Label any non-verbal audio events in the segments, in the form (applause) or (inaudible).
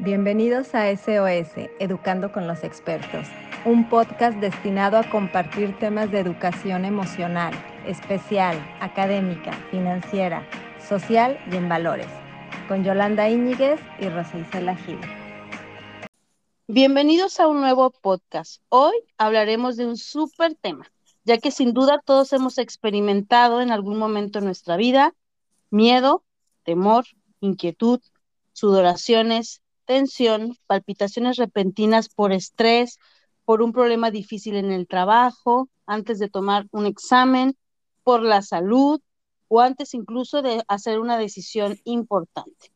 Bienvenidos a SOS, Educando con los Expertos, un podcast destinado a compartir temas de educación emocional, especial, académica, financiera, social y en valores, con Yolanda Íñiguez y Rosa Isela Gil. Bienvenidos a un nuevo podcast. Hoy hablaremos de un súper tema, ya que sin duda todos hemos experimentado en algún momento de nuestra vida miedo, temor, inquietud, sudoraciones, tensión, palpitaciones repentinas por estrés, por un problema difícil en el trabajo, antes de tomar un examen, por la salud o antes incluso de hacer una decisión importante.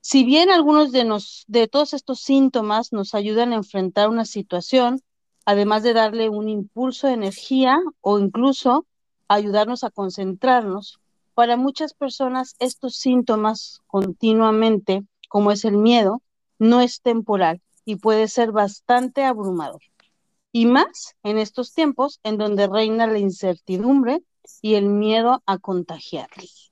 Si bien algunos de, nos, de todos estos síntomas nos ayudan a enfrentar una situación, además de darle un impulso de energía o incluso ayudarnos a concentrarnos, para muchas personas estos síntomas continuamente, como es el miedo, no es temporal y puede ser bastante abrumador. Y más en estos tiempos en donde reina la incertidumbre y el miedo a contagiarlos.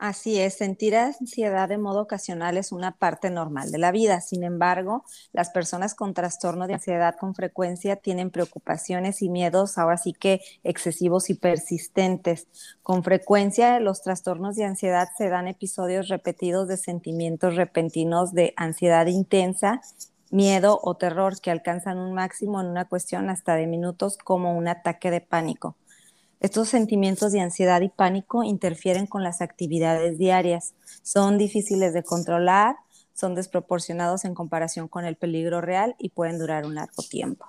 Así es, sentir ansiedad de modo ocasional es una parte normal de la vida. Sin embargo, las personas con trastorno de ansiedad con frecuencia tienen preocupaciones y miedos ahora sí que excesivos y persistentes. Con frecuencia, los trastornos de ansiedad se dan episodios repetidos de sentimientos repentinos de ansiedad intensa, miedo o terror que alcanzan un máximo en una cuestión hasta de minutos como un ataque de pánico. Estos sentimientos de ansiedad y pánico interfieren con las actividades diarias, son difíciles de controlar, son desproporcionados en comparación con el peligro real y pueden durar un largo tiempo.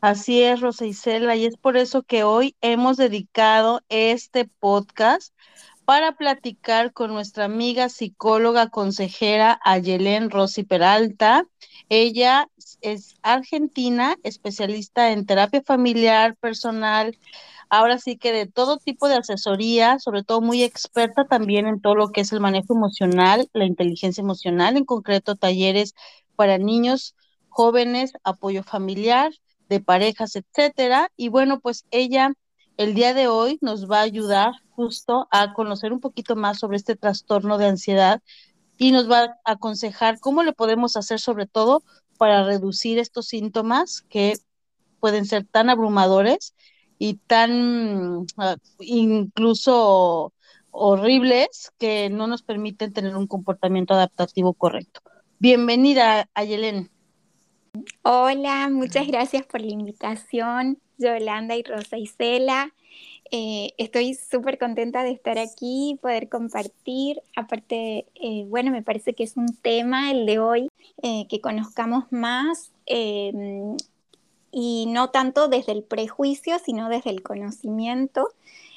Así es, Rosa Isela, y es por eso que hoy hemos dedicado este podcast para platicar con nuestra amiga psicóloga consejera Ayelén Rosy Peralta. Ella es argentina, especialista en terapia familiar, personal, ahora sí que de todo tipo de asesoría, sobre todo muy experta también en todo lo que es el manejo emocional, la inteligencia emocional, en concreto talleres para niños, jóvenes, apoyo familiar, de parejas, etcétera. Y bueno, pues ella el día de hoy nos va a ayudar justo a conocer un poquito más sobre este trastorno de ansiedad y nos va a aconsejar cómo le podemos hacer sobre todo para reducir estos síntomas que pueden ser tan abrumadores y tan ah, incluso horribles que no nos permiten tener un comportamiento adaptativo correcto. Bienvenida, Ayelen. Hola, muchas gracias por la invitación, Yolanda y Rosa Isela. Eh, estoy súper contenta de estar aquí, poder compartir. Aparte, eh, bueno, me parece que es un tema el de hoy, eh, que conozcamos más y no tanto desde el prejuicio, sino desde el conocimiento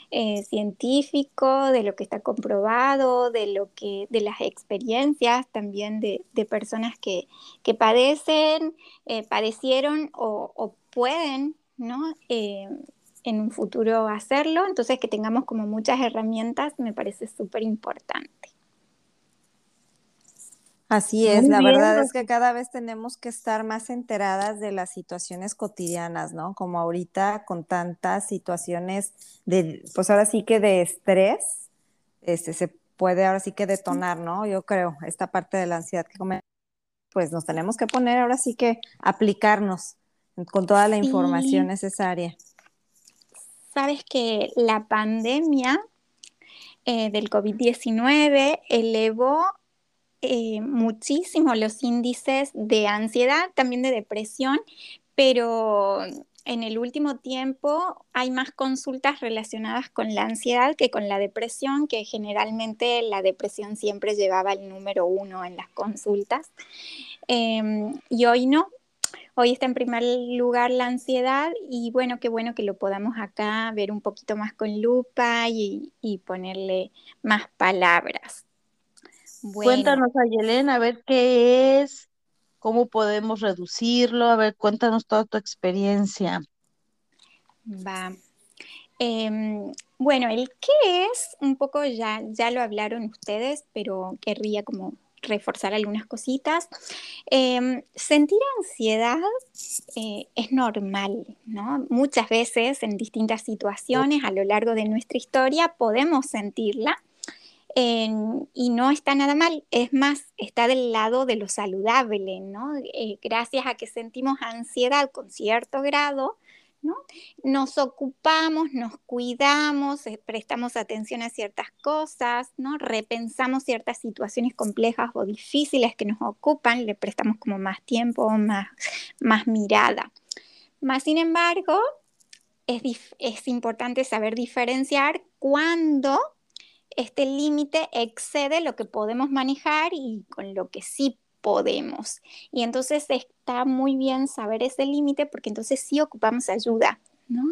eh, científico, de lo que está comprobado, de lo que, de las experiencias también de, personas que, padecen, eh, padecieron o, pueden, ¿no? Eh, en un futuro hacerlo, entonces que tengamos como muchas herramientas me parece súper importante. Así es, la verdad es que cada vez tenemos que estar más enteradas de las situaciones cotidianas, ¿no? Como ahorita con tantas situaciones de, pues ahora sí que de estrés, este, se puede ahora sí que detonar, ¿no? Yo creo, esta parte de la ansiedad que come, pues nos tenemos que poner ahora sí que aplicarnos con toda la información necesaria. Sabes que la pandemia eh, del COVID-19 elevó eh, muchísimo los índices de ansiedad, también de depresión, pero en el último tiempo hay más consultas relacionadas con la ansiedad que con la depresión, que generalmente la depresión siempre llevaba el número uno en las consultas. Em, y hoy no, hoy está en primer lugar la ansiedad y bueno, qué bueno que lo podamos acá ver un poquito más con lupa y ponerle más palabras. Cuéntanos a Yelena, a ver qué es, cómo podemos reducirlo, a ver, cuéntanos toda tu experiencia. Va. Em, bueno, el qué es, un poco ya, ya lo hablaron ustedes, pero querría como reforzar algunas cositas. Em, sentir ansiedad eh, es normal, ¿no? Muchas veces en distintas situaciones a lo largo de nuestra historia podemos sentirla y no está nada mal, es más, está del lado de lo saludable, ¿no? Eh, gracias a que sentimos ansiedad con cierto grado, ¿no? Nos ocupamos, nos cuidamos, eh, prestamos atención a ciertas cosas, ¿no? Repensamos ciertas situaciones complejas o difíciles que nos ocupan, le prestamos como más tiempo, más, más mirada. Más sin embargo, es, es importante saber diferenciar cuando este límite excede lo que podemos manejar y con lo que sí podemos. Y entonces está muy bien saber ese límite porque entonces sí ocupamos ayuda. ¿no?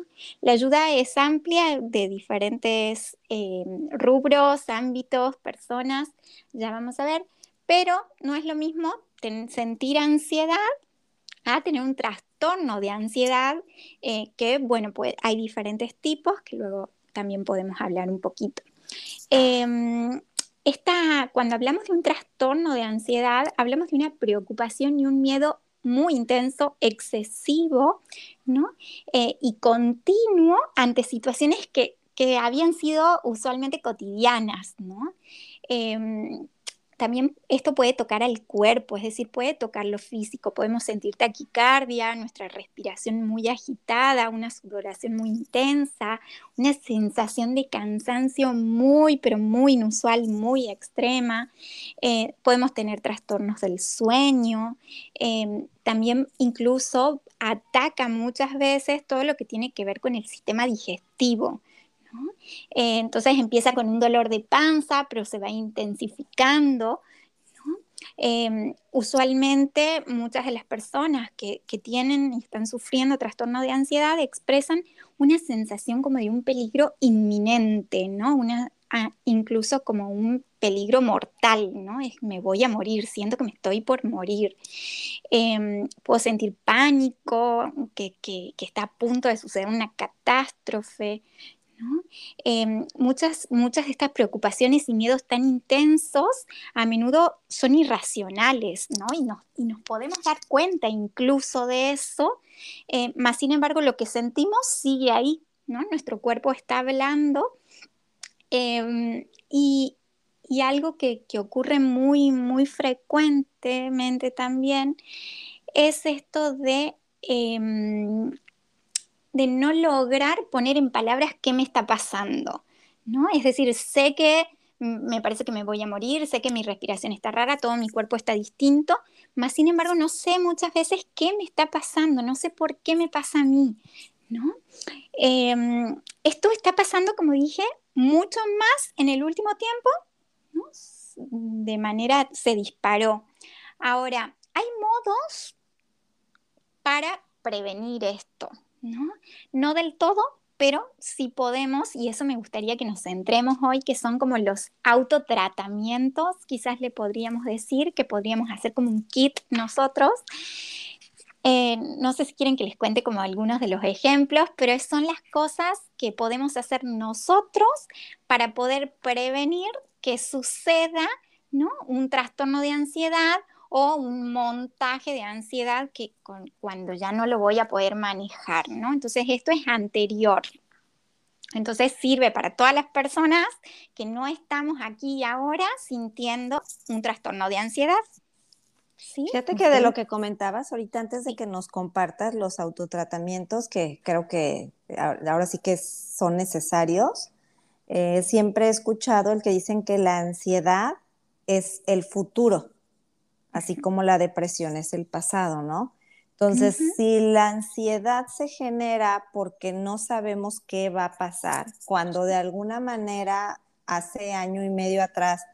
La ayuda es amplia de diferentes eh, rubros, ámbitos, personas, ya vamos a ver, pero no es lo mismo sentir ansiedad a tener un trastorno de ansiedad, eh, que bueno, pues hay diferentes tipos que luego también podemos hablar un poquito. Em, cuando hablamos de un trastorno de ansiedad, hablamos de una preocupación y un miedo muy intenso, excesivo, ¿no? Eh, y continuo ante situaciones que, que, habían sido usualmente cotidianas, ¿no? Em, también esto puede tocar al cuerpo, es decir, puede tocar lo físico, podemos sentir taquicardia, nuestra respiración muy agitada, una sudoración muy intensa, una sensación de cansancio muy, pero muy inusual, muy extrema. Eh, podemos tener trastornos del sueño, em, también incluso ataca muchas veces todo lo que tiene que ver con el sistema digestivo. Eh, entonces empieza con un dolor de panza, pero se va intensificando. Em, usualmente muchas de las personas que, tienen y están sufriendo trastorno de ansiedad expresan una sensación como de un peligro inminente, ¿no? Una, incluso como un peligro mortal, ¿no? Me voy a morir, siento que me estoy por morir. Em, puedo sentir pánico, que, que, está a punto de suceder una catástrofe, Em, muchas, muchas de estas preocupaciones y miedos tan intensos a menudo son irracionales. Y nos, y nos podemos dar cuenta incluso de eso, eh, más sin embargo lo que sentimos sigue ahí. Nuestro cuerpo está hablando em, y, y, algo que, que, ocurre muy, muy frecuentemente también es esto de em, de no lograr poner en palabras qué me está pasando, ¿no? Es decir, sé que me parece que me voy a morir, sé que mi respiración está rara, todo mi cuerpo está distinto, más sin embargo no sé muchas veces qué me está pasando, no sé por qué me pasa a mí, ¿no? Em, esto está pasando, como dije, mucho más en el último tiempo. De manera se disparó. Ahora, hay modos para prevenir esto, ¿no? No del todo, pero sí podemos, y eso me gustaría que nos centremos hoy, que son como los autotratamientos, quizás le podríamos decir, que podríamos hacer como un kit nosotros. Eh, no sé si quieren que les cuente como algunos de los ejemplos, pero son las cosas que podemos hacer nosotros para poder prevenir que suceda ¿no? un trastorno de ansiedad o un montaje de ansiedad que cuando ya no lo voy a poder manejar, ¿no? Entonces esto es anterior. Entonces sirve para todas las personas que no estamos aquí y ahora sintiendo un trastorno de ansiedad. ¿Sí? Fíjate que de lo que comentabas ahorita antes de que nos compartas los autotratamientos que creo que ahora sí que son necesarios, eh, siempre he escuchado el que dicen que la ansiedad es el futuro así como la depresión es el pasado, ¿no? Entonces, si la ansiedad se genera porque no sabemos qué va a pasar, cuando de alguna manera hace año y medio atrás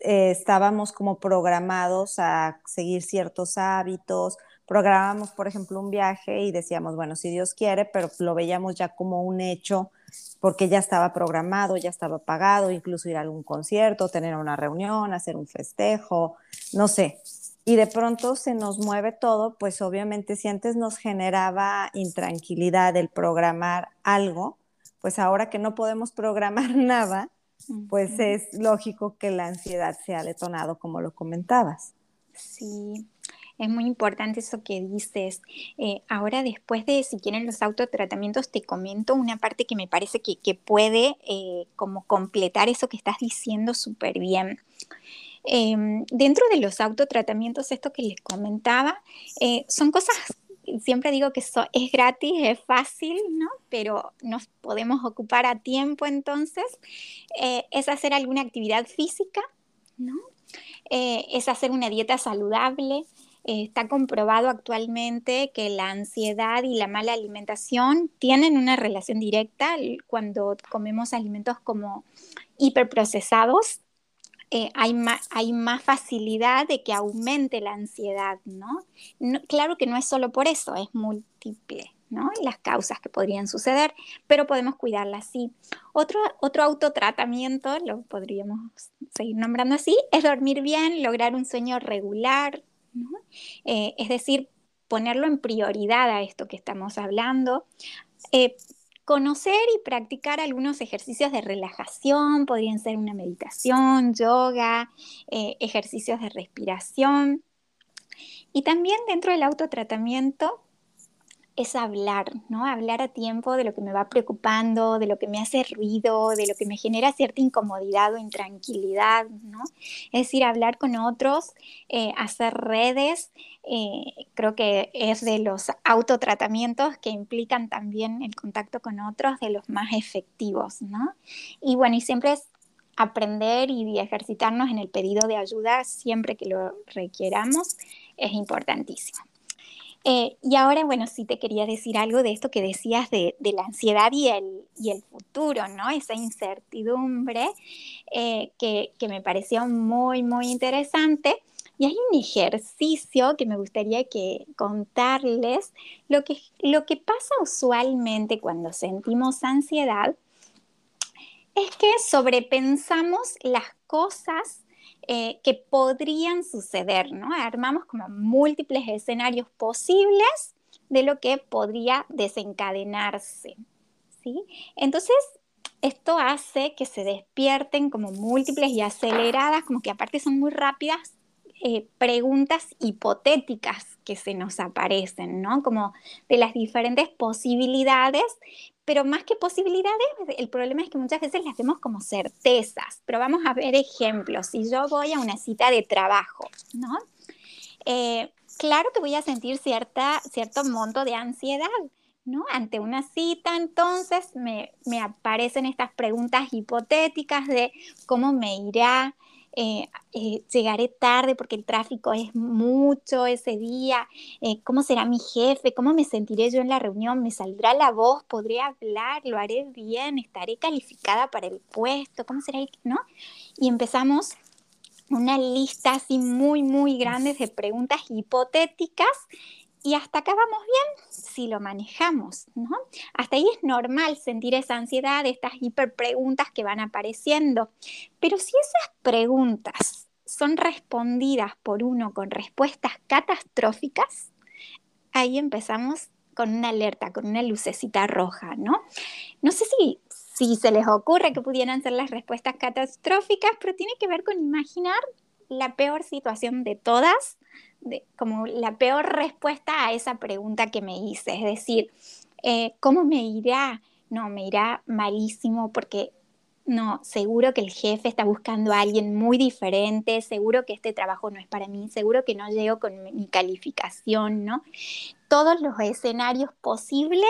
eh, estábamos como programados a seguir ciertos hábitos, programamos, por ejemplo, un viaje y decíamos, bueno, si Dios quiere, pero lo veíamos ya como un hecho porque ya estaba programado, ya estaba pagado, incluso ir a algún concierto, tener una reunión, hacer un festejo, no sé. Y de pronto se nos mueve todo, pues obviamente si antes nos generaba intranquilidad el programar algo, pues ahora que no podemos programar (laughs) nada, pues es lógico que la ansiedad sea detonado, como lo comentabas. Sí, es muy importante eso que dices. Eh, ahora, después de, si quieren, los autotratamientos, te comento una parte que me parece que, puede eh, como completar eso que estás diciendo súper bien. Em, dentro de los autotratamientos, esto que les comentaba, eh, son cosas, siempre digo que es gratis, es fácil, ¿no? Pero nos podemos ocupar a tiempo entonces, es hacer alguna actividad física, ¿no? es hacer una dieta saludable, está comprobado actualmente que la ansiedad y la mala alimentación tienen una relación directa cuando comemos alimentos como hiperprocesados. Eh, hay, más, facilidad de que aumente la ansiedad, ¿no? Claro que no es solo por eso, es múltiple, ¿no? Las causas que podrían suceder, pero podemos cuidarla así. Otro, otro autotratamiento, lo podríamos seguir nombrando así, es dormir bien, lograr un sueño regular, eh, es decir, ponerlo en prioridad a esto que estamos hablando. Eh, conocer y practicar algunos ejercicios de relajación, podrían ser una meditación, yoga, eh, ejercicios de respiración. Y también dentro del autotratamiento, es hablar, ¿no? Hablar a tiempo de lo que me va preocupando, de lo que me hace ruido, de lo que me genera cierta incomodidad o intranquilidad, ¿no? Es decir, hablar con otros, eh, hacer redes, eh, creo que es de los autotratamientos que implican también el contacto con otros de los más efectivos, ¿no? Y bueno, y siempre es aprender y ejercitarnos en el pedido de ayuda siempre que lo requieramos es importantísimo. Eh, y ahora, bueno, sí te quería decir algo de esto que decías de, la ansiedad y el, y el, futuro, ¿no? Esa incertidumbre eh, que, que, me pareció muy, muy interesante. Y hay un ejercicio que me gustaría que contarles. Lo que, lo que pasa usualmente cuando sentimos ansiedad es que sobrepensamos las cosas eh, que podrían suceder, ¿no? Armamos como múltiples escenarios posibles de lo que podría desencadenarse, ¿sí? Entonces, esto hace que se despierten como múltiples y aceleradas, como que aparte son muy rápidas, eh, preguntas hipotéticas que se nos aparecen, ¿no? Como de las diferentes posibilidades pero más que posibilidades, el problema es que muchas veces las vemos como certezas, pero vamos a ver ejemplos. Si yo voy a una cita de trabajo, ¿no? Eh, claro que voy a sentir cierta, cierto monto de ansiedad, ¿no? Ante una cita, entonces me, me aparecen estas preguntas hipotéticas de cómo me irá, eh, eh, llegaré tarde porque el tráfico es mucho ese día, eh, cómo será mi jefe, cómo me sentiré yo en la reunión, me saldrá la voz, podré hablar, lo haré bien, estaré calificada para el puesto, cómo será, ¿no? Y empezamos una lista así muy, muy grande de preguntas hipotéticas y hasta acá vamos bien si lo manejamos, ¿no? Hasta ahí es normal sentir esa ansiedad, estas hiper preguntas que van apareciendo. Pero si esas preguntas son respondidas por uno con respuestas catastróficas, ahí empezamos con una alerta, con una lucecita roja, ¿no? No sé si se les ocurre que pudieran ser las respuestas catastróficas, pero tiene que ver con imaginar la peor situación de todas como la peor respuesta a esa pregunta que me hice, es decir, eh, ¿cómo me irá? No, me irá malísimo porque no, seguro que el jefe está buscando a alguien muy diferente, seguro que este trabajo no es para mí, seguro que no llego con mi calificación, ¿no? Todos los escenarios posibles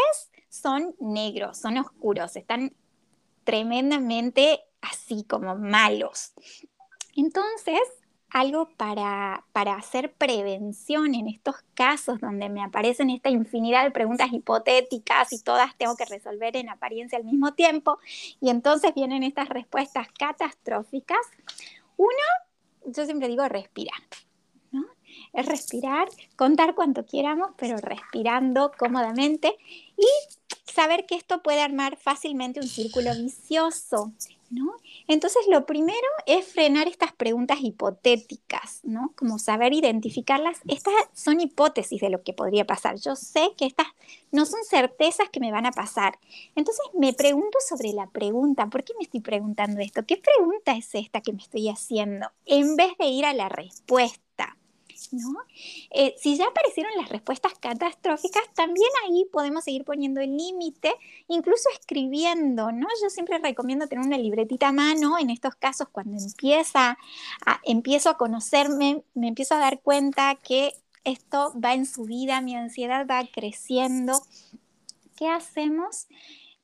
son negros, son oscuros, están tremendamente así como malos. Entonces, algo para, hacer prevención en estos casos donde me aparecen esta infinidad de preguntas hipotéticas y todas tengo que resolver en apariencia al mismo tiempo y entonces vienen estas respuestas catastróficas. Uno, yo siempre digo respirar. Es respirar, contar cuanto quieramos, pero respirando cómodamente y saber que esto puede armar fácilmente un círculo vicioso entonces, lo primero es frenar estas preguntas hipotéticas, ¿no? Como saber identificarlas. Estas son hipótesis de lo que podría pasar. Yo sé que estas no son certezas que me van a pasar. Entonces, me pregunto sobre la pregunta. ¿Por qué me estoy preguntando esto? ¿Qué pregunta es esta que me estoy haciendo? En vez de ir a la respuesta. ¿No? Eh, si ya aparecieron las respuestas catastróficas, también ahí podemos seguir poniendo el límite, incluso escribiendo, ¿no? Yo siempre recomiendo tener una libretita a mano en estos casos cuando empieza empiezo a conocerme, me empiezo a dar cuenta que esto va en su vida, mi ansiedad va creciendo. ¿Qué hacemos?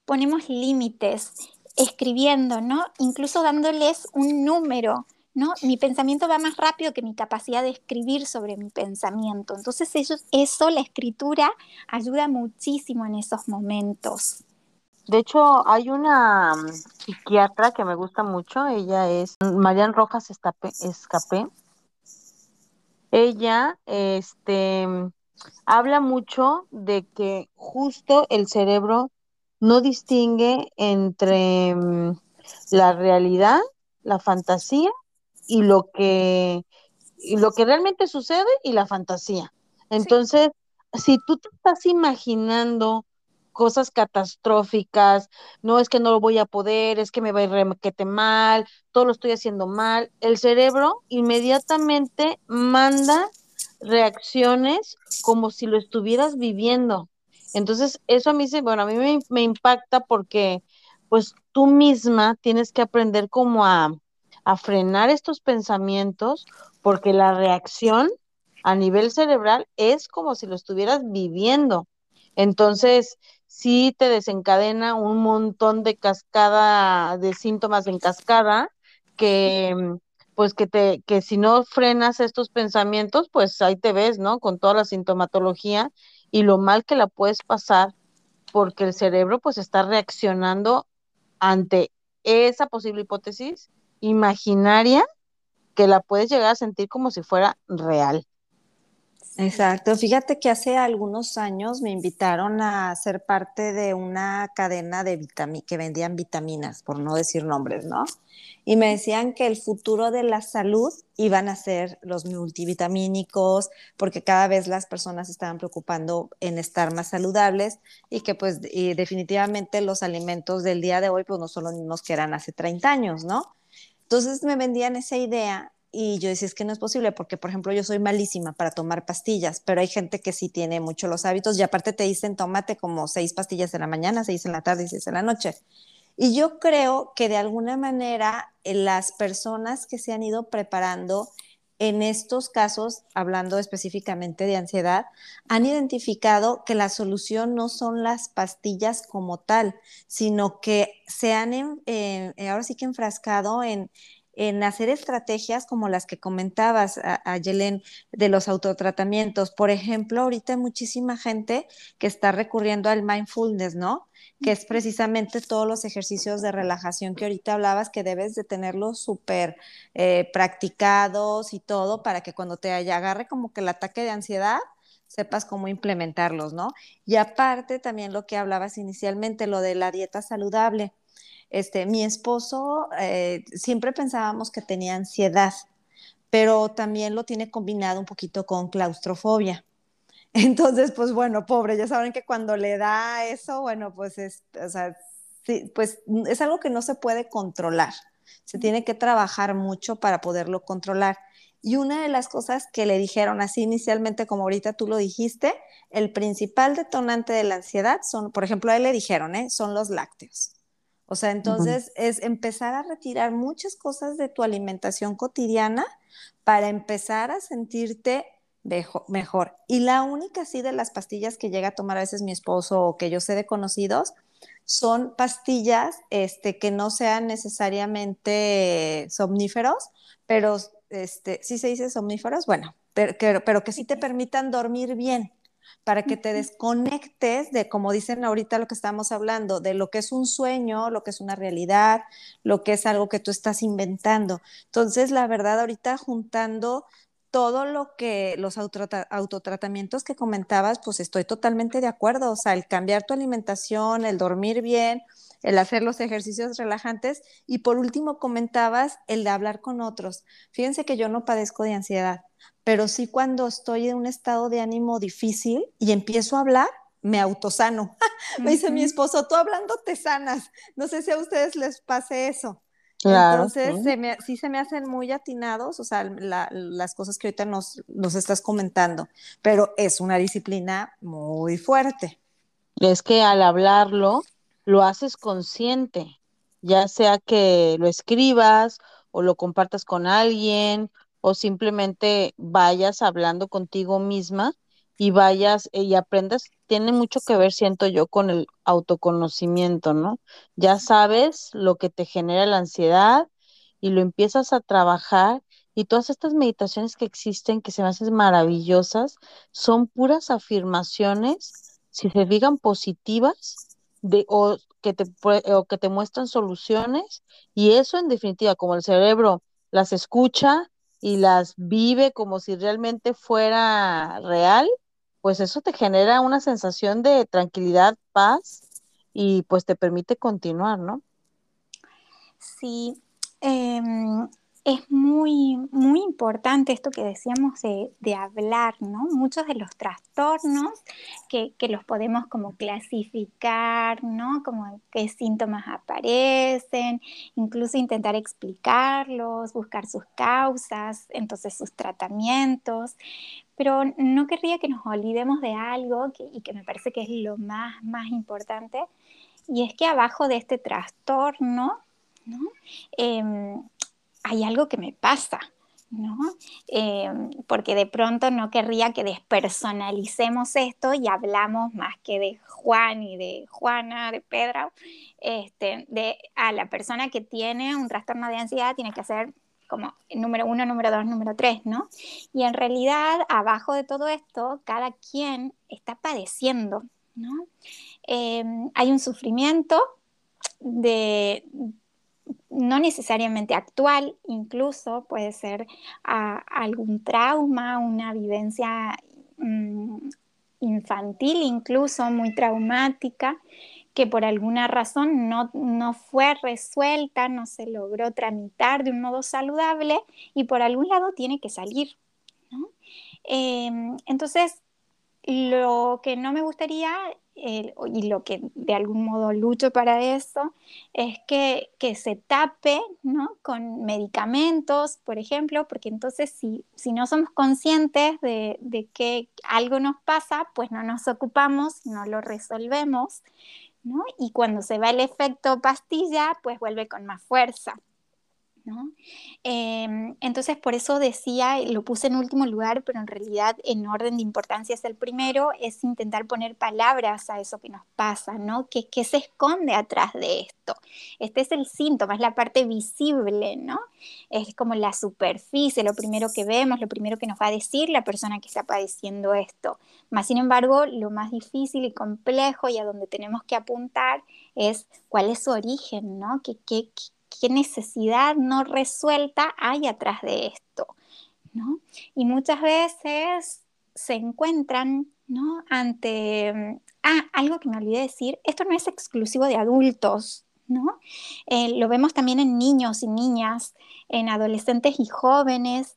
Ponemos límites, escribiendo, ¿no? Incluso dándoles un número ¿no? Mi pensamiento va más rápido que mi capacidad de escribir sobre mi pensamiento. Entonces eso, eso, la escritura, ayuda muchísimo en esos momentos. De hecho, hay una mm, psiquiatra que me gusta mucho, ella es Marian Rojas Escapé. Ella este, habla mucho de que justo el cerebro no distingue entre mm, la realidad, la fantasía y lo que, lo que realmente sucede y la fantasía. Entonces, si tú te estás imaginando cosas catastróficas, no es que no lo voy a poder, es que me va a ir requete mal, todo lo estoy haciendo mal, el cerebro inmediatamente manda reacciones como si lo estuvieras viviendo. Entonces, eso a mí se, bueno, a mí me, me impacta porque pues tú misma tienes que aprender como a, a frenar estos pensamientos porque la reacción a nivel cerebral es como si lo estuvieras viviendo. Entonces, sí te desencadena un montón de cascada, de síntomas en cascada, que pues que te, que si no frenas estos pensamientos, pues ahí te ves, ¿no? Con toda la sintomatología y lo mal que la puedes pasar, porque el cerebro pues está reaccionando ante esa posible hipótesis imaginaria que la puedes llegar a sentir como si fuera real. Exacto. Fíjate que hace algunos años me invitaron a ser parte de una cadena de vitaminas que vendían vitaminas, por no decir nombres, ¿no? Y me decían que el futuro de la salud iban a ser los multivitamínicos, porque cada vez las personas estaban preocupando en estar más saludables y que pues definitivamente los alimentos del día de hoy pues no son los mismos que eran hace 30 años, ¿no? Entonces me vendían esa idea y yo decía, es que no es posible, porque por ejemplo yo soy malísima para tomar pastillas, pero hay gente que sí tiene mucho los hábitos y aparte te dicen, tómate como seis pastillas en la mañana, seis en la tarde y seis en la noche. Y yo creo que de alguna manera eh, las personas que se han ido preparando en estos casos, hablando específicamente de ansiedad, han identificado que la solución no son las pastillas como tal, sino que se han, eh, ahora sí que enfrascado en, en hacer estrategias como las que comentabas, a, de los autotratamientos. Por ejemplo, ahorita hay muchísima gente que está recurriendo al mindfulness, ¿no? Que es precisamente todos los ejercicios de relajación que ahorita hablabas, que debes de tenerlos súper eh, practicados y todo para que cuando te agarre como que el ataque de ansiedad, sepas cómo implementarlos, ¿no? Y aparte también lo que hablabas inicialmente, lo de la dieta saludable este, mi esposo, eh, siempre pensábamos que tenía ansiedad, pero también lo tiene combinado un poquito con claustrofobia. (laughs) Entonces, pues bueno, pobre, ya saben que cuando le da eso, bueno, pues es, o sea, pues es algo que no se puede controlar. Se tiene que trabajar mucho para poderlo controlar. Y una de las cosas que le dijeron así inicialmente, como ahorita tú lo dijiste, el principal detonante de la ansiedad son, por ejemplo, a él le dijeron, ¿eh? son los lácteos. O sea, entonces es empezar a retirar muchas cosas de tu alimentación cotidiana para empezar a sentirte mejor. Y la única sí de las pastillas que llega a tomar a veces mi esposo o que yo sé de conocidos son pastillas este, que no sean necesariamente somníferos, pero este, sí se dice somníferos, bueno, pero que sí te permitan dormir bien para que te desconectes de, como dicen ahorita lo que estamos hablando, de lo que es un sueño, lo que es una realidad, lo que es algo que tú estás inventando. Entonces, la verdad, ahorita juntando todo lo que los autotratamientos que comentabas, pues estoy totalmente de acuerdo. O sea, el cambiar tu alimentación, el dormir bien, el hacer los ejercicios relajantes y por último comentabas el de hablar con otros. Fíjense que yo no padezco de ansiedad, pero sí cuando estoy en un estado de ánimo difícil y empiezo a hablar, me autosano. (laughs) me dice mi esposo, tú hablando te sanas. No sé si a ustedes les pase eso. Entonces, sí se me hacen muy atinados, o sea, las cosas que ahorita nos, nos estás comentando, pero es una disciplina muy fuerte. Es que al hablarlo, lo haces consciente, ya sea que lo escribas o lo compartas con alguien o simplemente vayas hablando contigo misma y vayas eh, y aprendas, tiene mucho que ver, siento yo, con el autoconocimiento, ¿no? Ya sabes lo que te genera la ansiedad y lo empiezas a trabajar y todas estas meditaciones que existen, que se me hacen maravillosas, son puras afirmaciones, si se digan positivas, de, o, que te, o que te muestran soluciones, y eso en definitiva, como el cerebro las escucha y las vive como si realmente fuera real, pues eso te genera una sensación de tranquilidad, paz y pues te permite continuar, ¿no? Sí, em, es muy, muy importante esto que decíamos de, hablar, ¿no? Muchos de los trastornos que, los podemos como clasificar, ¿no? Como qué síntomas aparecen, incluso intentar explicarlos, buscar sus causas, entonces sus tratamientos. Pero no querría que nos olvidemos de algo y que me parece que es lo más, más importante, y es que abajo de este trastorno, ¿no? Em, hay algo que me pasa, ¿no? Em, porque de pronto no querría que despersonalicemos esto y hablamos más que de Juan y de Juana, de Pedro, este, de a la persona que tiene un trastorno de ansiedad tiene que ser como número uno, número dos, número tres, ¿no? Y en realidad, abajo de todo esto, cada quien está padeciendo, ¿no? Em, hay un sufrimiento de, no necesariamente actual, incluso puede ser algún trauma, una vivencia mm, infantil, incluso muy traumática, que por alguna razón no, fue resuelta, no se logró tramitar de un modo saludable y por algún lado tiene que salir. Em, entonces, lo que no me gustaría y lo que de algún modo lucho para eso, es que, se tape ¿no? con medicamentos, por ejemplo, porque entonces si, si no somos conscientes de, de, que algo nos pasa, pues no nos ocupamos, no lo resolvemos, ¿no? y cuando se va el efecto pastilla, pues vuelve con más fuerza. Em, entonces, por eso decía, lo puse en último lugar, pero en realidad en orden de importancia es el primero, es intentar poner palabras a eso que nos pasa, ¿no? ¿Qué, se esconde atrás de esto? Este es el síntoma, es la parte visible, ¿no? Es como la superficie, lo primero que vemos, lo primero que nos va a decir la persona que está padeciendo esto. Más sin embargo, lo más difícil y complejo y a donde tenemos que apuntar es cuál es su origen, ¿no? ¿Qué, qué necesidad no resuelta hay atrás de esto, ¿no? Y muchas veces se encuentran, ¿no? Ante, mm, ah, algo que me olvidé decir, esto no es exclusivo de adultos, ¿no? Eh, lo vemos también en niños y niñas, en adolescentes y jóvenes.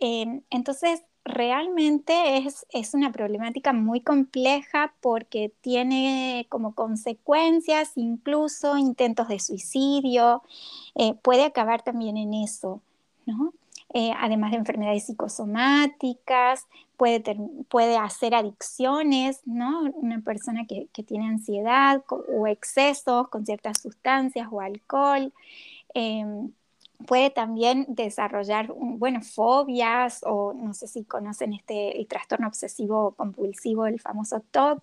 Eh, entonces, realmente es, es, una problemática muy compleja porque tiene como consecuencias incluso intentos de suicidio, eh, puede acabar también en eso, ¿no? Eh, además de enfermedades psicosomáticas, puede, puede hacer adicciones, ¿no? Una persona que, que tiene ansiedad o excesos con ciertas sustancias o alcohol. Em, puede también desarrollar, bueno, fobias o no sé si conocen este el trastorno obsesivo compulsivo, el famoso TOC,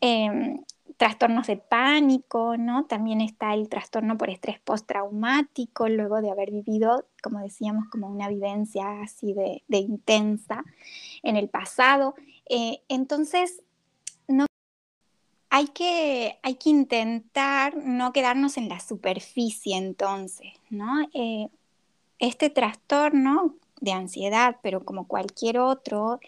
em, trastornos de pánico, ¿no? También está el trastorno por estrés postraumático, luego de haber vivido, como decíamos, como una vivencia así de, intensa en el pasado. Eh, entonces, hay que, hay que intentar no quedarnos en la superficie entonces, ¿no? Eh, este trastorno de ansiedad, pero como cualquier otro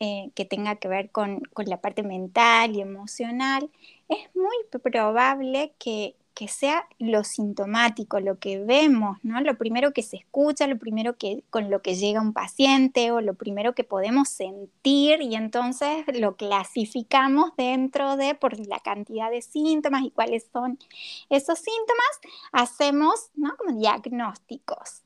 eh, que tenga que ver con, la parte mental y emocional, es muy probable que, que sea lo sintomático, lo que vemos, ¿no? Lo primero que se escucha, lo primero que con lo que llega un paciente o lo primero que podemos sentir y entonces lo clasificamos dentro de por la cantidad de síntomas y cuáles son esos síntomas, hacemos, ¿no? Como diagnósticos.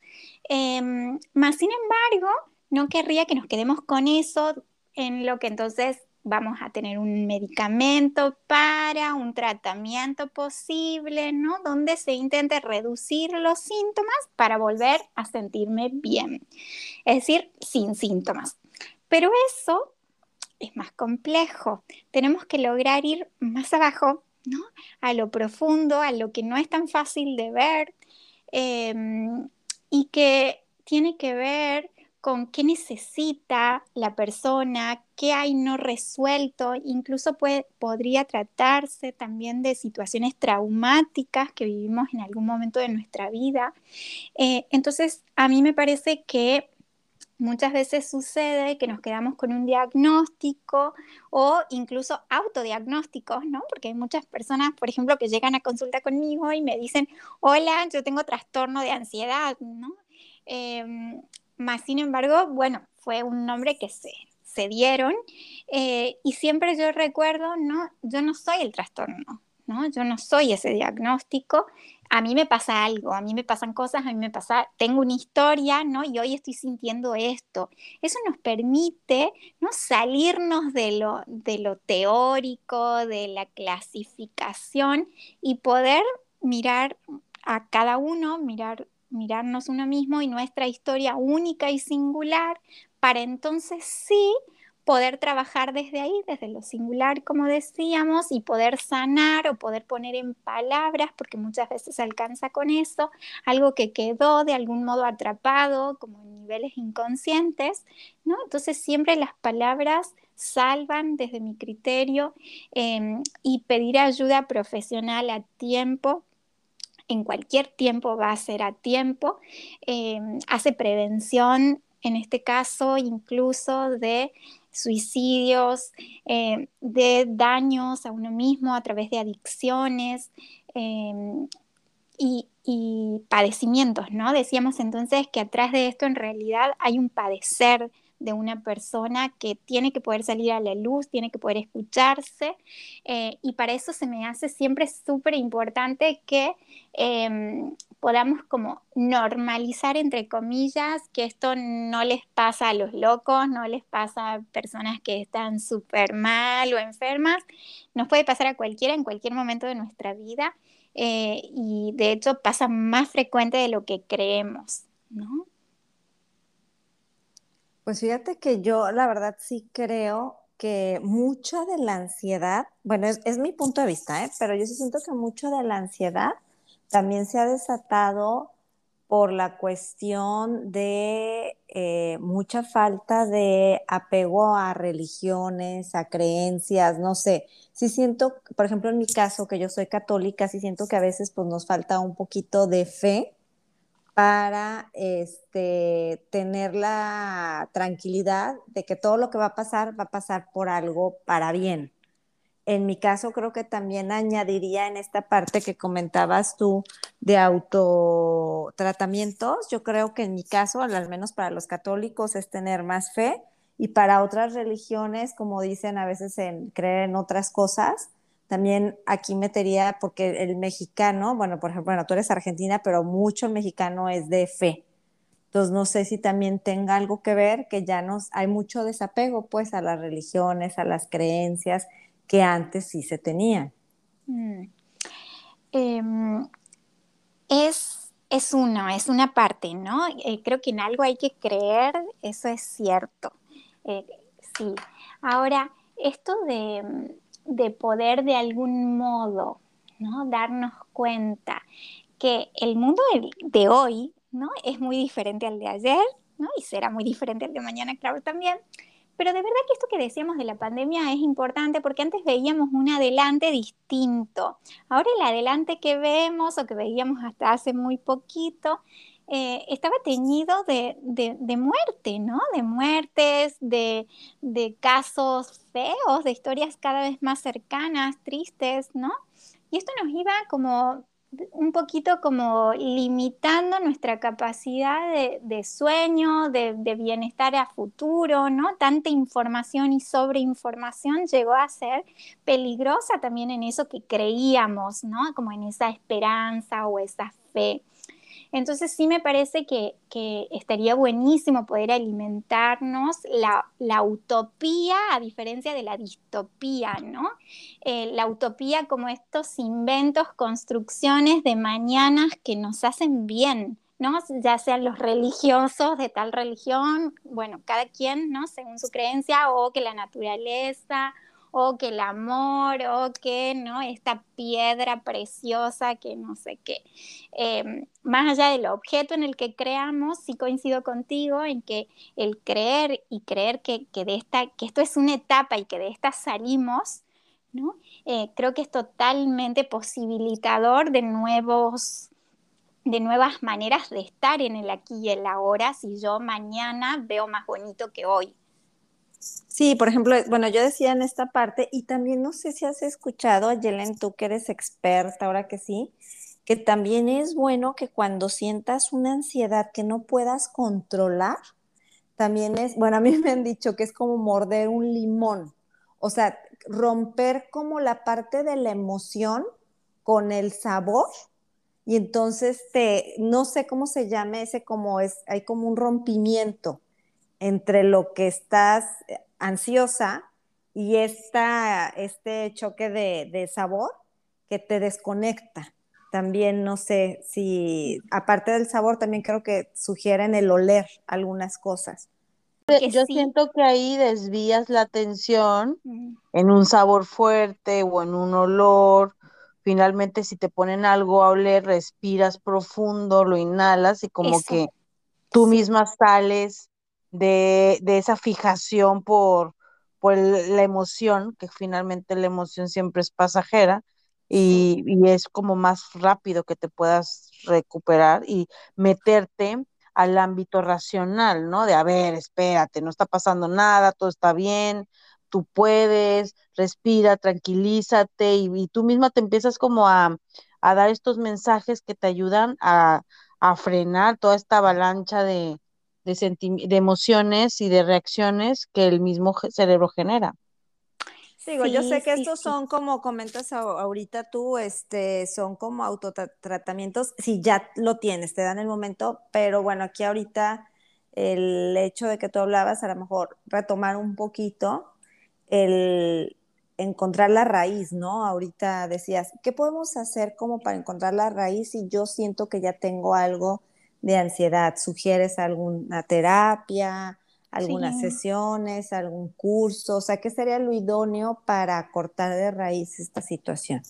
Em, más sin embargo, no querría que nos quedemos con eso en lo que entonces vamos a tener un medicamento para un tratamiento posible, ¿no? Donde se intente reducir los síntomas para volver a sentirme bien. Es decir, sin síntomas. Pero eso es más complejo. Tenemos que lograr ir más abajo, ¿no? A lo profundo, a lo que no es tan fácil de ver em, y que tiene que ver con qué necesita la persona, qué hay no resuelto, incluso podría tratarse también de situaciones traumáticas que vivimos en algún momento de nuestra vida. Eh, entonces, a mí me parece que muchas veces sucede que nos quedamos con un diagnóstico o incluso autodiagnósticos, ¿no? Porque hay muchas personas, por ejemplo, que llegan a consulta conmigo y me dicen, hola, yo tengo trastorno de ansiedad, ¿no? Em, más sin embargo, bueno, fue un nombre que se, se dieron eh, y siempre yo recuerdo, no, yo no soy el trastorno, ¿no? Yo no soy ese diagnóstico, a mí me pasa algo, a mí me pasan cosas, a mí me pasa, tengo una historia, ¿no? Y hoy estoy sintiendo esto. Eso nos permite, ¿no? Salirnos de lo, de lo teórico, de la clasificación y poder mirar a cada uno, mirar mirarnos uno mismo y nuestra historia única y singular, para entonces sí poder trabajar desde ahí, desde lo singular, como decíamos, y poder sanar o poder poner en palabras, porque muchas veces se alcanza con eso, algo que quedó de algún modo atrapado, como en niveles inconscientes, ¿no? Entonces siempre las palabras salvan desde mi criterio em, y pedir ayuda profesional a tiempo en cualquier tiempo va a ser a tiempo, eh, hace prevención, en este caso incluso de suicidios, eh, de daños a uno mismo a través de adicciones eh, y, y, padecimientos, ¿no? Decíamos entonces que atrás de esto en realidad hay un padecer de una persona que tiene que poder salir a la luz, tiene que poder escucharse eh, y para eso se me hace siempre súper importante que em, podamos como normalizar, entre comillas, que esto no les pasa a los locos, no les pasa a personas que están súper mal o enfermas, nos puede pasar a cualquiera en cualquier momento de nuestra vida eh, y de hecho pasa más frecuente de lo que creemos, ¿no? Pues fíjate que yo la verdad sí creo que mucha de la ansiedad, bueno, es, mi punto de vista, ¿eh? pero yo sí siento que mucho de la ansiedad también se ha desatado por la cuestión de eh, mucha falta de apego a religiones, a creencias, no sé. Sí siento, por ejemplo, en mi caso, que yo soy católica, sí siento que a veces pues nos falta un poquito de fe para este, tener la tranquilidad de que todo lo que va a pasar va a pasar por algo para bien. En mi caso, creo que también añadiría en esta parte que comentabas tú de autotratamientos. Yo creo que en mi caso, al menos para los católicos, es tener más fe y para otras religiones, como dicen a veces, en creer en otras cosas, también aquí metería, porque el mexicano, bueno, por ejemplo, bueno, tú eres argentina, pero mucho mexicano es de fe. Entonces, no sé si también tenga algo que ver que ya nos, hay mucho desapego, pues, a las religiones, a las creencias que antes sí se tenían. Mm. Em, es, es uno, es una parte, ¿no? Eh, creo que en algo hay que creer, eso es cierto. Eh, sí. Ahora, esto de de poder de algún modo, ¿no? Darnos cuenta que el mundo de, hoy, ¿no? Es muy diferente al de ayer, ¿no? Y será muy diferente al de mañana, claro, también. Pero de verdad que esto que decíamos de la pandemia es importante porque antes veíamos un adelante distinto. Ahora el adelante que vemos o que veíamos hasta hace muy poquito eh, estaba teñido de, muerte, ¿no? De muertes, de, casos feos, de historias cada vez más cercanas, tristes, ¿no? Y esto nos iba como un poquito como limitando nuestra capacidad de, sueño, de, bienestar a futuro, ¿no? Tanta información y sobreinformación llegó a ser peligrosa también en eso que creíamos, ¿no? Como en esa esperanza o esa fe. Entonces sí me parece que, estaría buenísimo poder alimentarnos la, utopía a diferencia de la distopía, ¿no? Eh, la utopía como estos inventos, construcciones de mañanas que nos hacen bien, ¿no? Ya sean los religiosos de tal religión, bueno, cada quien, ¿no? Según su creencia, o que la naturaleza, o que el amor, o que, ¿no? Esta piedra preciosa que no sé qué. Em, más allá del objeto en el que creamos, sí coincido contigo en que el creer y creer que, de esta, que esto es una etapa y que de esta salimos, ¿no? Eh, creo que es totalmente posibilitador de nuevos de nuevas maneras de estar en el aquí y el ahora si yo mañana veo más bonito que hoy. Sí, por ejemplo, bueno, yo decía en esta parte, y también no sé si has escuchado, Yelen, tú que eres experta, ahora que sí, que también es bueno que cuando sientas una ansiedad que no puedas controlar, también es, bueno, a mí me han dicho que es como morder un limón, o sea, romper como la parte de la emoción con el sabor y entonces te, no sé cómo se llame ese como es, hay como un rompimiento entre lo que estás ansiosa y esta, este choque de, sabor que te desconecta. También no sé si, aparte del sabor, también creo que sugieren el oler algunas cosas. Yo siento que ahí desvías la atención en un sabor fuerte o en un olor. Finalmente, si te ponen algo a oler, respiras profundo, lo inhalas y como que tú misma sales de, esa fijación por, por la emoción, que finalmente la emoción siempre es pasajera, y, es como más rápido que te puedas recuperar y meterte al ámbito racional, ¿no? De, a ver, espérate, no está pasando nada, todo está bien, tú puedes, respira, tranquilízate y, tú misma te empiezas como a, dar estos mensajes que te ayudan a, a frenar toda esta avalancha de, de, de emociones y de reacciones que el mismo cerebro genera. Digo, yo sé que estos son como comentas ahorita tú, este, son como autotratamientos, si ya lo tienes, te dan el momento, pero bueno, aquí ahorita el hecho de que tú hablabas, a lo mejor retomar un poquito el encontrar la raíz, ¿no? Ahorita decías, ¿qué podemos hacer como para encontrar la raíz si yo siento que ya tengo algo de ansiedad? ¿Sugieres alguna terapia, algunas sesiones, algún curso? O sea, ¿qué sería lo idóneo para cortar de raíz esta situación?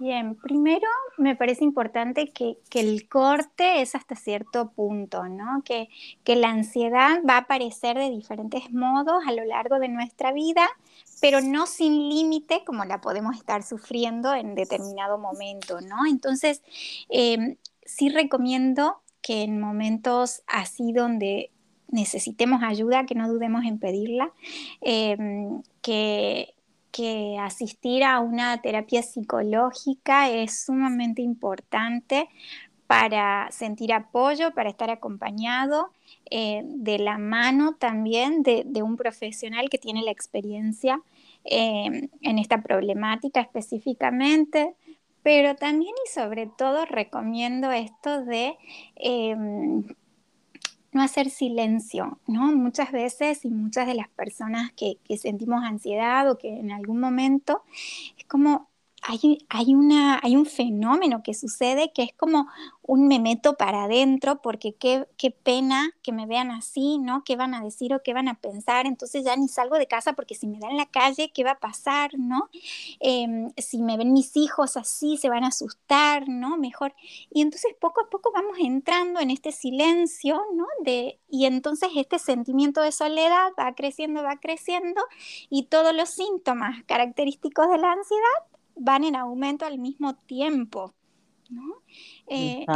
Bien, primero me parece importante que, el corte es hasta cierto punto, ¿no? Que, que la ansiedad va a aparecer de diferentes modos a lo largo de nuestra vida, pero no sin límite como la podemos estar sufriendo en determinado momento, ¿no? Entonces, eh, sí recomiendo que en momentos así donde necesitemos ayuda, que no dudemos en pedirla, em, que, que asistir a una terapia psicológica es sumamente importante para sentir apoyo, para estar acompañado eh, de la mano también de, un profesional que tiene la experiencia em, en esta problemática específicamente, pero también y sobre todo recomiendo esto de em, no hacer silencio, ¿no? Muchas veces y muchas de las personas que, que sentimos ansiedad o que en algún momento es como hay, un fenómeno que sucede que es como un me meto para adentro porque qué, qué, pena que me vean así, ¿no? ¿Qué van a decir o qué van a pensar? Entonces ya ni salgo de casa porque si me dan en la calle, ¿qué va a pasar, ¿no? Em, si me ven mis hijos así, se van a asustar, ¿no? Mejor. Y entonces poco a poco vamos entrando en este silencio, ¿no? De, y entonces este sentimiento de soledad va creciendo, va creciendo y todos los síntomas característicos de la ansiedad van en aumento al mismo tiempo, ¿no? Eh,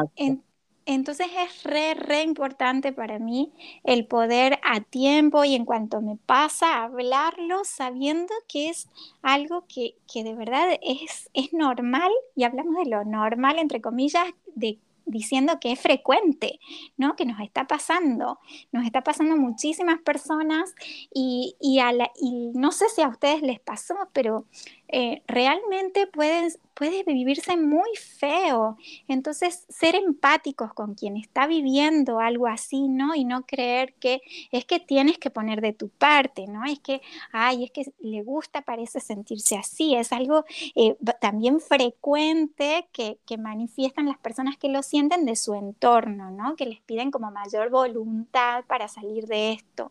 entonces es re, re importante para mí el poder a tiempo y en cuanto me pasa hablarlo sabiendo que es algo que, que de verdad es, es normal y hablamos de lo normal entre comillas de diciendo que es frecuente, ¿no? Que nos está pasando, nos está pasando a muchísimas personas y, y, y no sé si a ustedes les pasó, pero eh, realmente puede, puede vivirse muy feo. Entonces, ser empáticos con quien está viviendo algo así, ¿no? Y no creer que es que tienes que poner de tu parte, ¿no? Es que, ay, es que le gusta, parece sentirse así. Es algo eh, también frecuente que, que manifiestan las personas que lo sienten de su entorno, ¿no? Que les piden como mayor voluntad para salir de esto.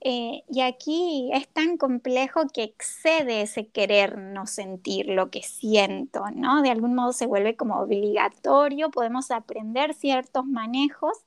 Eh, y aquí es tan complejo que excede ese querer no sentir lo que siento, ¿no? De algún modo se vuelve como obligatorio, podemos aprender ciertos manejos,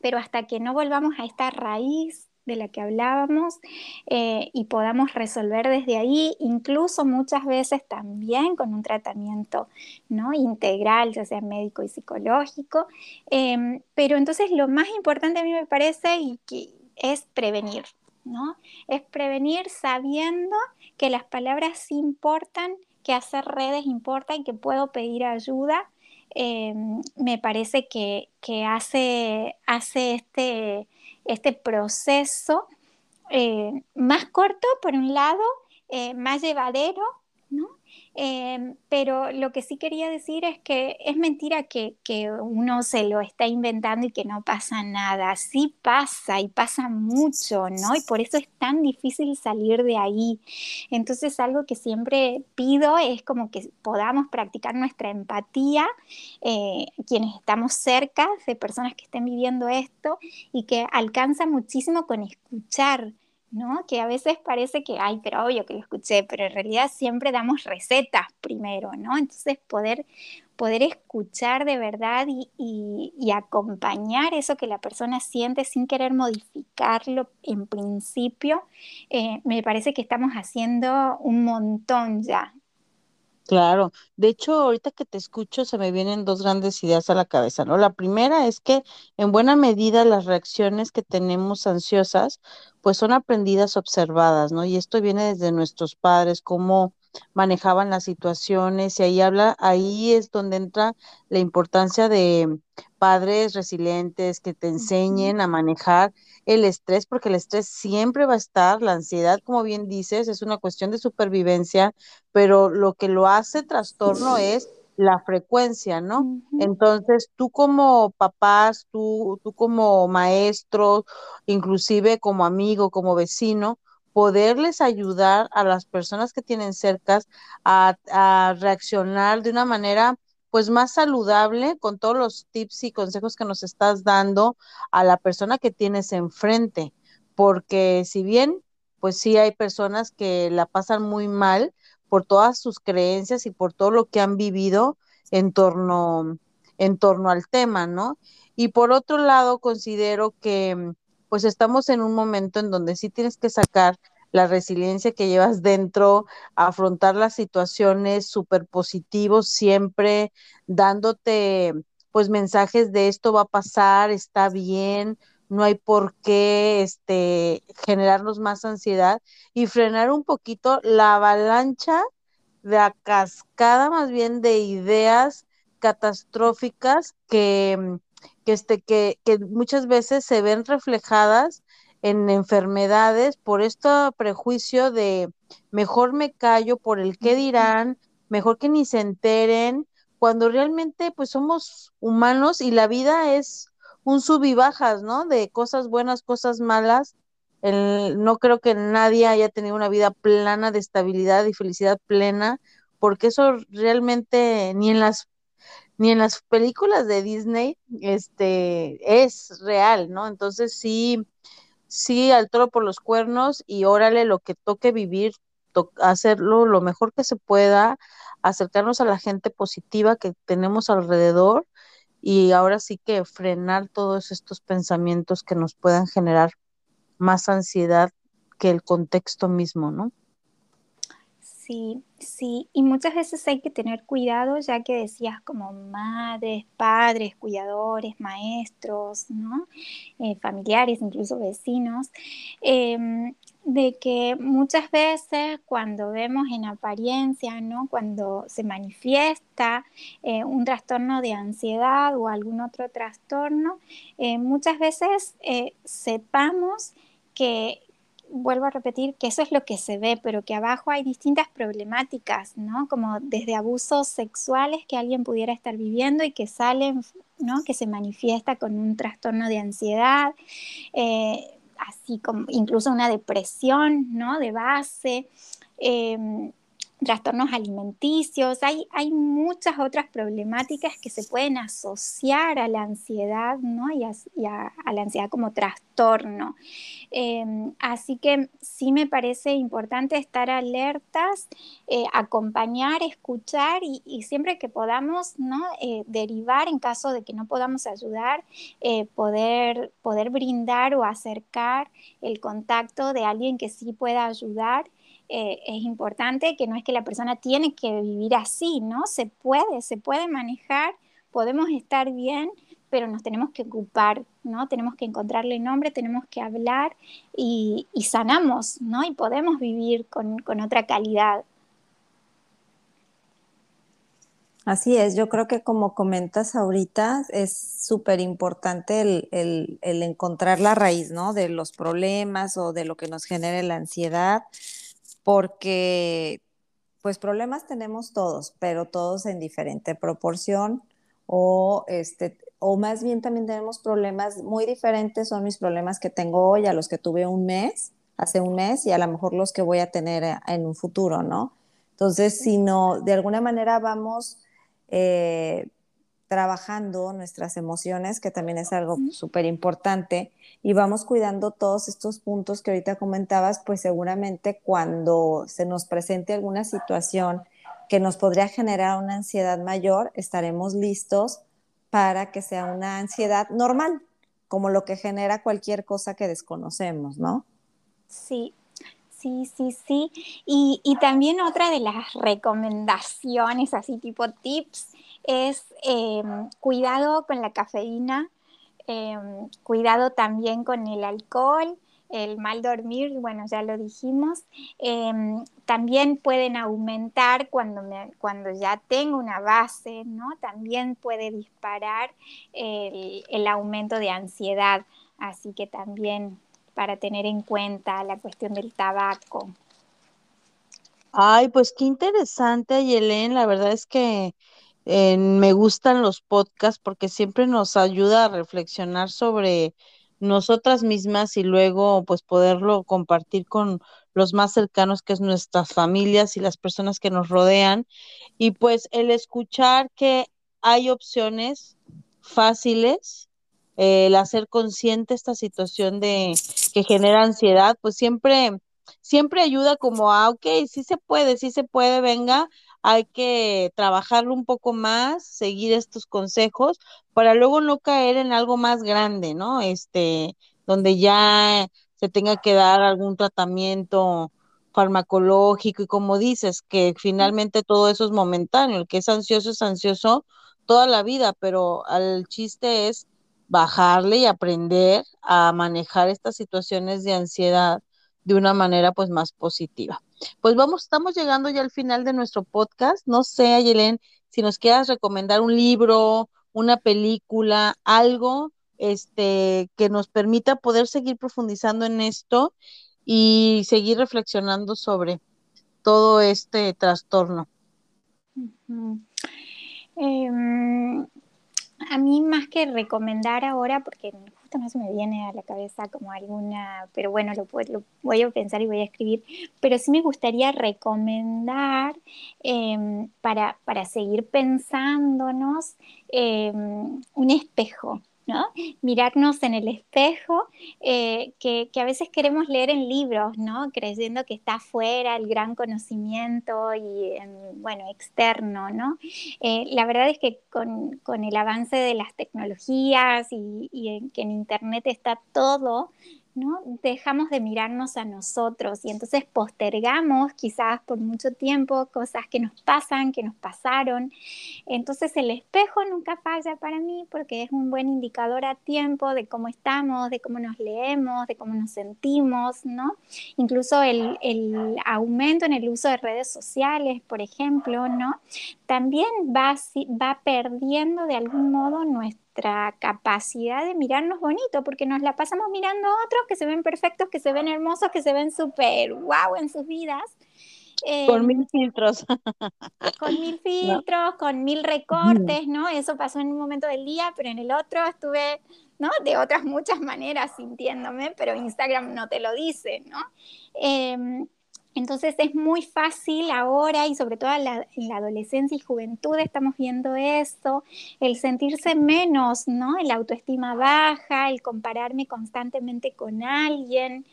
pero hasta que no volvamos a esta raíz de la que hablábamos eh, y podamos resolver desde ahí, incluso muchas veces también con un tratamiento ¿no? integral, ya sea médico y psicológico. Em, pero entonces lo más importante a mí me parece y que, es prevenir, ¿no? Es prevenir sabiendo que las palabras importan, que hacer redes importa y que puedo pedir ayuda. Em, me parece que, hace, hace este, este proceso eh, más corto, por un lado, eh, más llevadero, ¿no? Em, pero lo que sí quería decir es que es mentira que, uno se lo está inventando y que no pasa nada. Sí pasa y pasa mucho, ¿no? Y por eso es tan difícil salir de ahí. Entonces algo que siempre pido es como que podamos practicar nuestra empatía, eh, quienes estamos cerca de personas que estén viviendo esto y que alcanza muchísimo con escuchar ¿no? Que a veces parece que, ay, pero obvio que lo escuché, pero en realidad siempre damos recetas primero, ¿no? Entonces poder, poder escuchar de verdad y, acompañar eso que la persona siente sin querer modificarlo en principio, eh, me parece que estamos haciendo un montón ya, Claro, de hecho, ahorita que te escucho se me vienen dos grandes ideas a la cabeza, ¿no? La primera es que en buena medida las reacciones que tenemos ansiosas, pues son aprendidas, observadas, ¿no? Y esto viene desde nuestros padres, cómo manejaban las situaciones, y ahí habla, ahí es donde entra la importancia de padres resilientes que te enseñen a manejar el estrés, porque el estrés siempre va a estar, la ansiedad, como bien dices, es una cuestión de supervivencia, pero lo que lo hace trastorno es la frecuencia, ¿no? Entonces, tú como papás, tú, tú como maestro, inclusive como amigo, como vecino, poderles ayudar a las personas que tienen cercas a, a reaccionar de una manera pues más saludable con todos los tips y consejos que nos estás dando a la persona que tienes enfrente, porque si bien pues sí hay personas que la pasan muy mal por todas sus creencias y por todo lo que han vivido en torno en torno al tema, ¿no? Y por otro lado, considero que pues estamos en un momento en donde sí tienes que sacar la resiliencia que llevas dentro, afrontar las situaciones súper positivos, siempre dándote pues mensajes de esto va a pasar, está bien, no hay por qué este, generarnos más ansiedad y frenar un poquito la avalancha de la cascada más bien de ideas catastróficas que, que, este, que, que muchas veces se ven reflejadas en enfermedades por este prejuicio de mejor me callo por el qué dirán, mejor que ni se enteren, cuando realmente pues somos humanos y la vida es un sub y bajas, ¿no? De cosas buenas, cosas malas. no creo que nadie haya tenido una vida plana de estabilidad y felicidad plena, porque eso realmente ni en las ni en las películas de Disney este es real, ¿no? Entonces sí sí al toro por los cuernos y órale lo que toque vivir, hacerlo lo mejor que se pueda, acercarnos a la gente positiva que tenemos alrededor y ahora sí que frenar todos estos pensamientos que nos puedan generar más ansiedad que el contexto mismo, ¿no? Sí, sí, y muchas veces hay que tener cuidado, ya que decías como madres, padres, cuidadores, maestros, ¿no? Eh, familiares, incluso vecinos, em, de que muchas veces cuando vemos en apariencia, ¿no? Cuando se manifiesta eh, un trastorno de ansiedad o algún otro trastorno, eh, muchas veces sepamos que vuelvo a repetir que eso es lo que se ve, pero que abajo hay distintas problemáticas, ¿no? Como desde abusos sexuales que alguien pudiera estar viviendo y que salen, ¿no? Que se manifiesta con un trastorno de ansiedad, eh, así como incluso una depresión, ¿no? De base. Em, trastornos alimenticios, hay, hay muchas otras problemáticas que se pueden asociar a la ansiedad ¿no? y, a, la ansiedad como trastorno. Em, así que sí me parece importante estar alertas, eh, acompañar, escuchar y, siempre que podamos ¿no? Eh, derivar en caso de que no podamos ayudar, eh, poder, poder brindar o acercar el contacto de alguien que sí pueda ayudar eh, es importante, que no es que la persona tiene que vivir así, ¿no? Se puede, se puede manejar, podemos estar bien, pero nos tenemos que ocupar, ¿no? Tenemos que encontrarle nombre, tenemos que hablar y, sanamos, ¿no? Y podemos vivir con, otra calidad. Así es, yo creo que como comentas ahorita, es súper importante el, el, encontrar la raíz, ¿no? De los problemas o de lo que nos genere la ansiedad porque pues problemas tenemos todos, pero todos en diferente proporción o este o más bien también tenemos problemas muy diferentes, son mis problemas que tengo hoy a los que tuve un mes, hace un mes y a lo mejor los que voy a tener eh, en un futuro, ¿no? Entonces, si no, de alguna manera vamos eh, trabajando nuestras emociones, que también es algo súper importante, y vamos cuidando todos estos puntos que ahorita comentabas, pues seguramente cuando se nos presente alguna situación que nos podría generar una ansiedad mayor, estaremos listos para que sea una ansiedad normal, como lo que genera cualquier cosa que desconocemos, ¿no? Sí, sí, sí, sí. Y, también otra de las recomendaciones, así tipo tips, es em, cuidado con la cafeína, em, cuidado también con el alcohol, el mal dormir, bueno, ya lo dijimos. Em, también pueden aumentar cuando, cuando ya tengo una base, ¿no? También puede disparar el aumento de ansiedad. Así que también para tener en cuenta la cuestión del tabaco. Ay, pues qué interesante, Yelén. La verdad es que me gustan los podcasts porque siempre nos ayuda a reflexionar sobre nosotras mismas y luego pues poderlo compartir con los más cercanos que es nuestras familias y las personas que nos rodean y pues el escuchar que hay opciones fáciles el hacer consciente esta situación de que genera ansiedad pues siempre siempre ayuda como a ok sí se puede sí se puede venga hay que trabajarlo un poco más, seguir estos consejos para luego no caer en algo más grande, ¿no? Este, donde ya se tenga que dar algún tratamiento farmacológico y como dices, que finalmente todo eso es momentáneo, el que es ansioso es ansioso toda la vida, pero el chiste es bajarle y aprender a manejar estas situaciones de ansiedad de una manera pues más positiva. Pues vamos, estamos llegando ya al final de nuestro podcast. No sé, Ayelen, si nos quieras recomendar un libro, una película, algo este que nos permita poder seguir profundizando en esto y seguir reflexionando sobre todo este trastorno. A mí más que recomendar ahora, porque no se me viene a la cabeza como alguna, pero bueno, lo, voy a pensar y voy a escribir, pero sí me gustaría recomendar em, para, para, seguir pensándonos em, un espejo. ¿No? Mirarnos en el espejo, eh, que, a veces queremos leer en libros, ¿no? Creyendo que está afuera el gran conocimiento y, em, bueno, externo, ¿no? Eh, la verdad es que con, el avance de las tecnologías y, que en Internet está todo, ¿no? Dejamos de mirarnos a nosotros y entonces postergamos quizás por mucho tiempo cosas que nos pasan, que nos pasaron. Entonces el espejo nunca falla para mí porque es un buen indicador a tiempo de cómo estamos, de cómo nos leemos, de cómo nos sentimos, ¿no? Incluso el, el aumento en el uso de redes sociales, por ejemplo, ¿no? También va, va perdiendo de algún modo nuestro capacidad de mirarnos bonito, porque nos la pasamos mirando a otros que se ven perfectos, que se ven hermosos, que se ven súper wow en sus vidas. con mil em, filtros. Con mil (laughs) filtros, con mil recortes, ¿no? Eso pasó en un momento del día, pero en el otro estuve, ¿no? De otras muchas maneras sintiéndome, pero Instagram no te lo dice, ¿no? Eh, entonces es muy fácil ahora y sobre todo en la, adolescencia y juventud estamos viendo esto, el sentirse menos, ¿no? El autoestima baja, el compararme constantemente con alguien.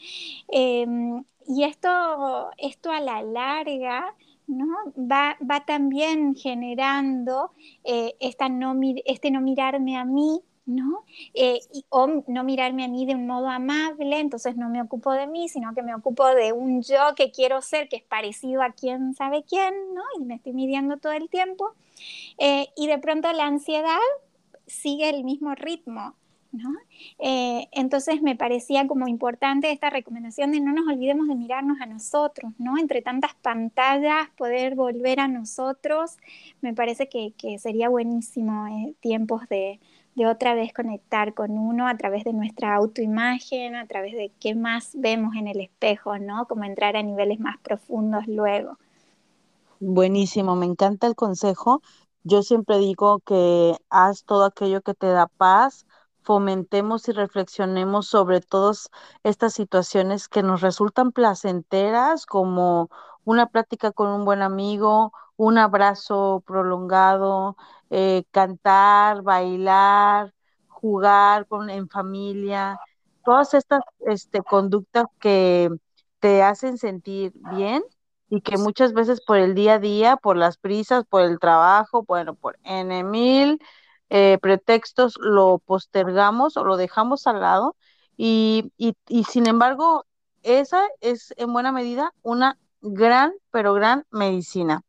Em, y esto, esto a la larga ¿no? Va, va también generando eh, esta no, este no mirarme a mí ¿no? Eh, o no mirarme a mí de un modo amable, entonces no me ocupo de mí, sino que me ocupo de un yo que quiero ser, que es parecido a quién sabe quién, ¿no? Y me estoy midiendo todo el tiempo. Eh, y de pronto la ansiedad sigue el mismo ritmo, ¿no? Eh, entonces me parecía como importante esta recomendación de no nos olvidemos de mirarnos a nosotros, ¿no? Entre tantas pantallas, poder volver a nosotros, me parece que, que sería buenísimo tiempos de, de otra vez conectar con uno a través de nuestra autoimagen, a través de qué más vemos en el espejo, ¿no? Como entrar a niveles más profundos luego. Buenísimo, me encanta el consejo. Yo siempre digo que haz todo aquello que te da paz, fomentemos y reflexionemos sobre todas estas situaciones que nos resultan placenteras, como una plática con un buen amigo, un abrazo prolongado, eh, cantar, bailar, jugar con, en familia, todas estas este, conductas que te hacen sentir bien y que muchas veces por el día a día, por las prisas, por el trabajo, bueno, por N mil eh, pretextos lo postergamos o lo dejamos al lado y, y, y sin embargo, esa es en buena medida una gran, pero gran medicina.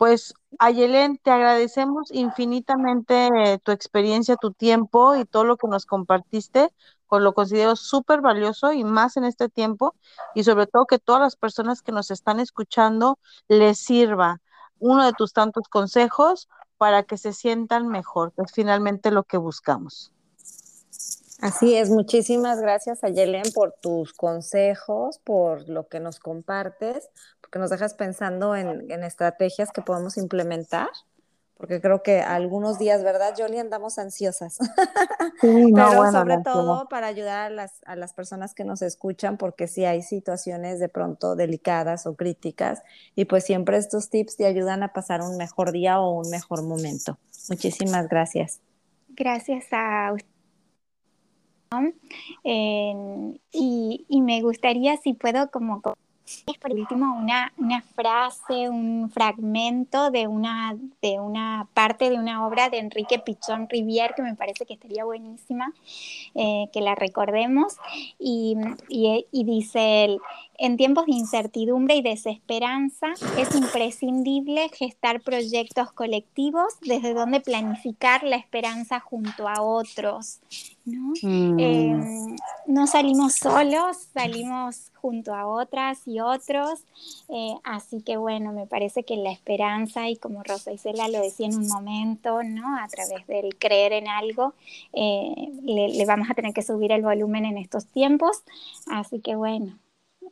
Pues Ayelén, te agradecemos infinitamente tu experiencia, tu tiempo y todo lo que nos compartiste, con lo considero súper valioso y más en este tiempo y sobre todo que todas las personas que nos están escuchando les sirva uno de tus tantos consejos para que se sientan mejor, que es finalmente lo que buscamos. Así es, muchísimas gracias a Yelen por tus consejos, por lo que nos compartes, porque nos dejas pensando en, estrategias que podemos implementar, porque creo que algunos días, ¿verdad, Jolie? Andamos ansiosas. (laughs) Sí, Pero sobre todo para ayudar a las, a las personas que nos escuchan, porque si hay situaciones de pronto delicadas o críticas, y pues siempre estos tips te ayudan a pasar un mejor día o un mejor momento. Muchísimas gracias. Gracias a usted y, y, me gustaría, si puedo, como por último una, una, frase, un fragmento de una, de una parte de una obra de Enrique Pichón Rivière que me parece que estaría buenísima, eh, que la recordemos. Y, y, y dice él, en tiempos de incertidumbre y desesperanza es imprescindible gestar proyectos colectivos desde donde planificar la esperanza junto a otros. ¿No? Mm. Em, no salimos solos, salimos junto a otras y otros. Eh, así que bueno, me parece que la esperanza, y como Rosa Isela lo decía en un momento, ¿no? a través del creer en algo, eh, le vamos a tener que subir el volumen en estos tiempos. Así que bueno,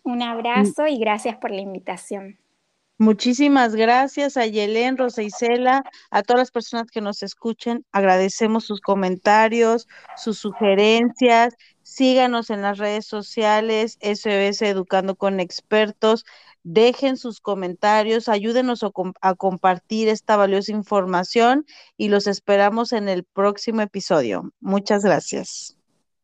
un abrazo y gracias por la invitación. Muchísimas gracias a Yelén, Rosa Isela, a todas las personas que nos escuchen. Agradecemos sus comentarios, sus sugerencias. Síganos en las redes sociales, SOS Educando con Expertos. Dejen sus comentarios, ayúdenos a, a compartir esta valiosa información y los esperamos en el próximo episodio. Muchas gracias.